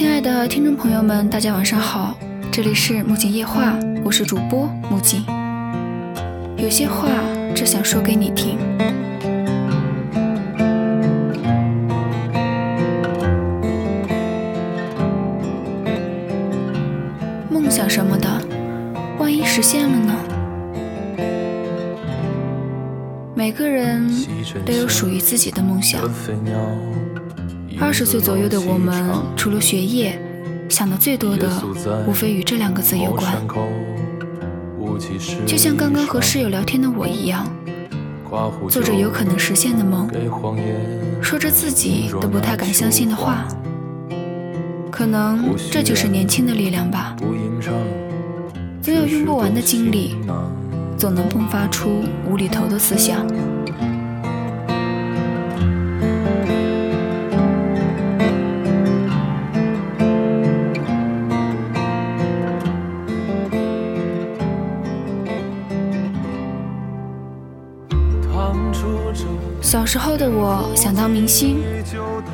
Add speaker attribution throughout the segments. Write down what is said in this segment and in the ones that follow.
Speaker 1: 亲爱的听众朋友们，大家晚上好，这里是木槿夜话，我是主播木槿。有些话只想说给你听。梦想什么的，万一实现了呢？每个人都有属于自己的梦想。二十岁左右的我们，除了学业，想的最多的无非与这两个字有关。就像刚刚和室友聊天的我一样，做着有可能实现的梦，说着自己都不太敢相信的话。可能这就是年轻的力量吧。总有用不完的精力，总能迸发出无厘头的思想。时候的我想当明星，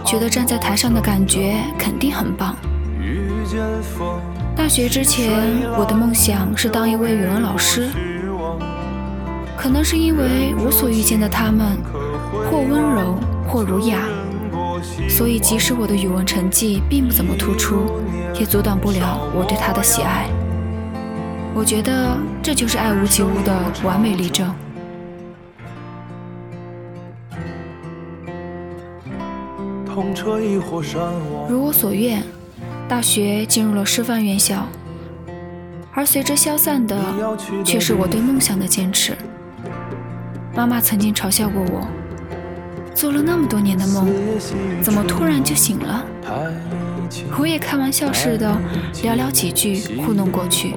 Speaker 1: 觉得站在台上的感觉肯定很棒。大学之前，我的梦想是当一位语文老师。可能是因为我所遇见的他们，或温柔，或儒雅，所以即使我的语文成绩并不怎么突出，也阻挡不了我对他的喜爱。我觉得这就是爱屋及乌的完美例证。如我所愿，大学进入了师范院校，而随之消散的却是我对梦想的坚持。妈妈曾经嘲笑过我，做了那么多年的梦，怎么突然就醒了？我也开玩笑似的寥寥几句糊弄过去。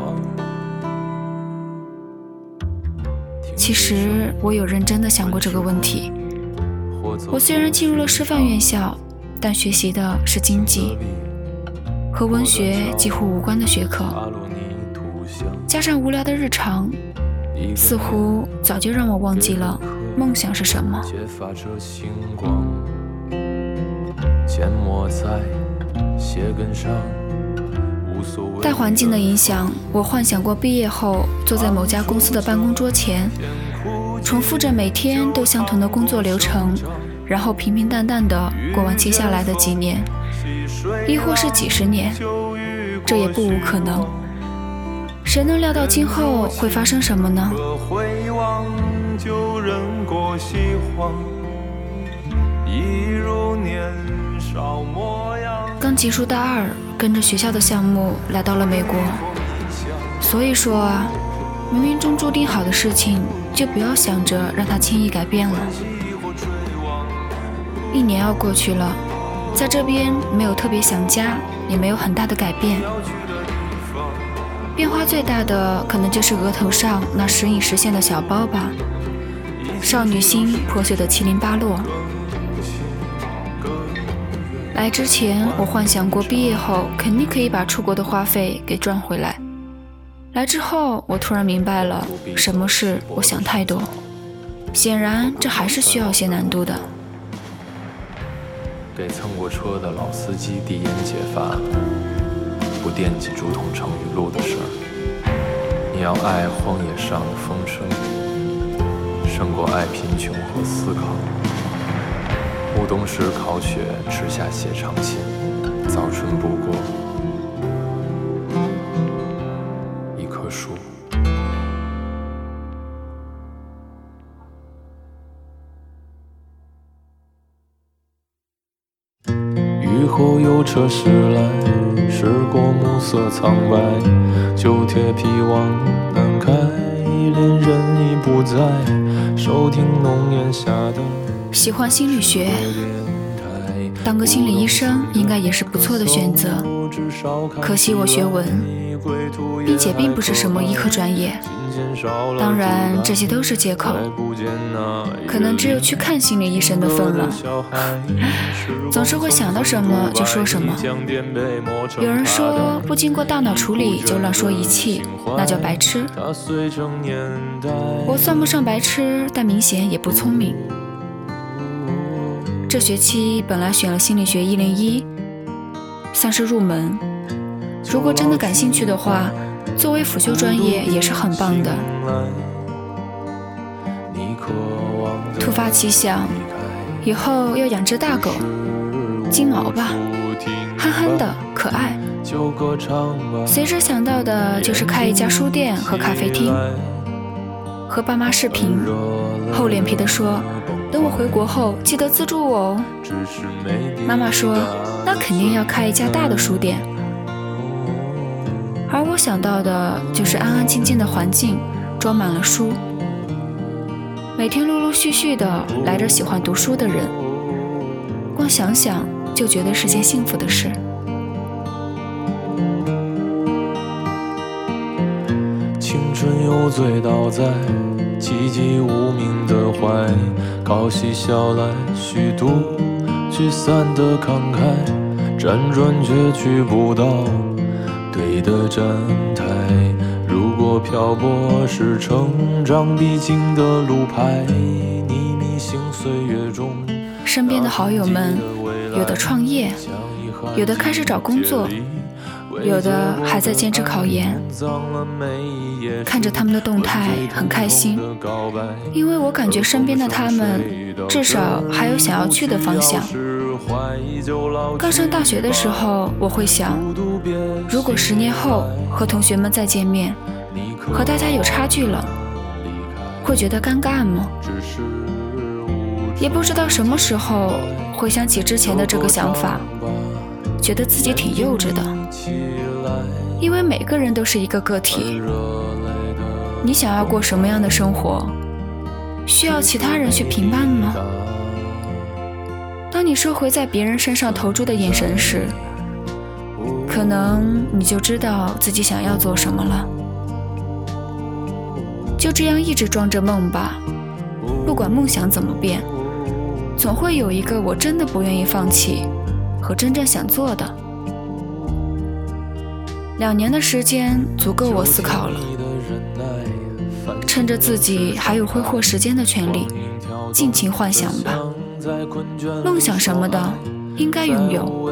Speaker 1: 其实我有认真的想过这个问题。我虽然进入了师范院校。但学习的是经济和文学几乎无关的学科，加上无聊的日常，似乎早就让我忘记了梦想是什么。大环境的影响，我幻想过毕业后坐在某家公司的办公桌前，重复着每天都相同的工作流程。然后平平淡淡的过完接下来的几年，亦或是几十年，这也不无可能。谁能料到今后会发生什么呢？一如年少模样刚结束大二，跟着学校的项目来到了美国。所以说啊，冥冥中注定好的事情，就不要想着让它轻易改变了。一年要过去了，在这边没有特别想家，也没有很大的改变。变化最大的可能就是额头上那时隐时现的小包吧，少女心破碎的七零八落。来之前我幻想过毕业后肯定可以把出国的花费给赚回来，来之后我突然明白了什么是我想太多。显然这还是需要些难度的。
Speaker 2: 给蹭过车的老司机递烟解乏，不惦记竹筒盛雨露的事儿。你要爱荒野上的风声，胜过爱贫穷和思考。暮冬时烤雪，吃下写长信，早春不过。后有车驶来，驶过暮色苍白，旧铁皮往南开，恋人已不在，收听浓烟下的。
Speaker 1: 喜欢心理学，当个心理医生应该也是不错的选择。可惜我学文，并且并不是什么医科专业。当然，这些都是借口，可能只有去看心理医生的份了。总是会想到什么就说什么。有人说不经过大脑处理就乱说一气，那叫白痴。我算不上白痴，但明显也不聪明。这学期本来选了心理学一零一，算是入门。如果真的感兴趣的话，作为辅修专业也是很棒的。突发奇想，以后要养只大狗，金毛吧，憨憨的，可爱。随之想到的就是开一家书店和咖啡厅。和爸妈视频，厚脸皮的说：“等我回国后，记得资助我哦。”妈妈说：“那肯定要开一家大的书店。”而我想到的就是安安静静的环境，装满了书，每天陆陆续续的来着喜欢读书的人，光想想就觉得是件幸福的事。
Speaker 2: 青春又醉倒在寂寂无名的怀，靠嬉笑来虚度聚散的慷慨，辗转却去不到对的站台。如果漂泊是成长必经的路牌，你迷醒岁月中。
Speaker 1: 身边的好友们，有的创业，有的开始找工作。有的还在坚持考研，看着他们的动态很开心，因为我感觉身边的他们至少还有想要去的方向。刚上大学的时候，我会想，如果十年后和同学们再见面，和大家有差距了，会觉得尴尬吗？也不知道什么时候回想起之前的这个想法。觉得自己挺幼稚的，因为每个人都是一个个体。你想要过什么样的生活，需要其他人去评判吗？当你收回在别人身上投注的眼神时，可能你就知道自己想要做什么了。就这样一直装着梦吧，不管梦想怎么变，总会有一个我真的不愿意放弃。和真正想做的，两年的时间足够我思考了。趁着自己还有挥霍时间的权利，尽情幻想吧。梦想什么的，应该拥有。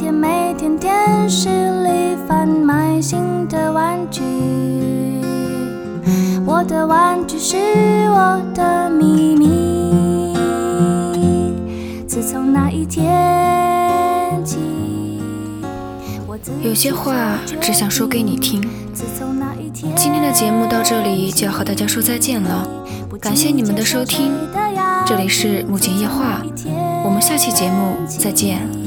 Speaker 3: 每天每天，电视里贩卖新的玩具。我的玩具是我的秘密。自从那一天起，
Speaker 1: 有些话只想说给你听。今天的节目到这里就要和大家说再见了，感谢你们的收听，这里是木槿夜话，我们下期节目再见。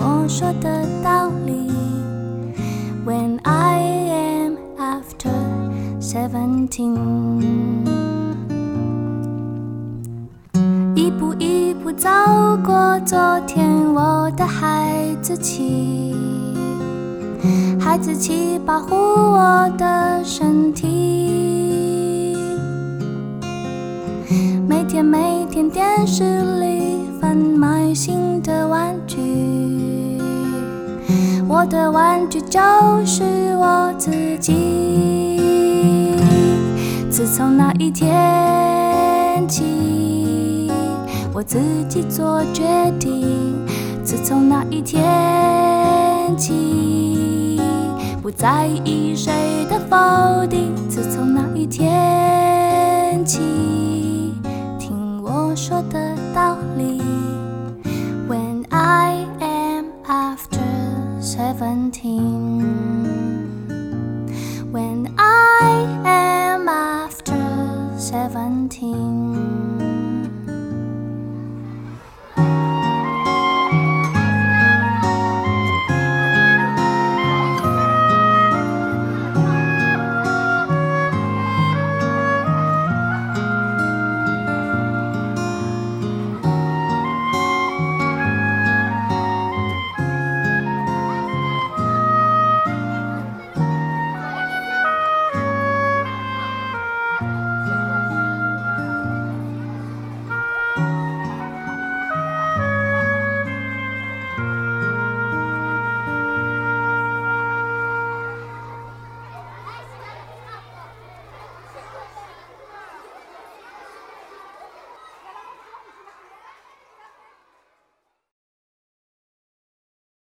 Speaker 1: 我说的道理。When I am after seventeen，一步一步走过昨天，我的孩子气。孩子气，保护我的身体。每天每天，电视里贩卖新的玩具。的玩具就是我自己。自从那一天起，我自己做决定。自从那一天起。不在意谁的否定。自从那一天起，听我说的。seventeen. When I am after seventeen.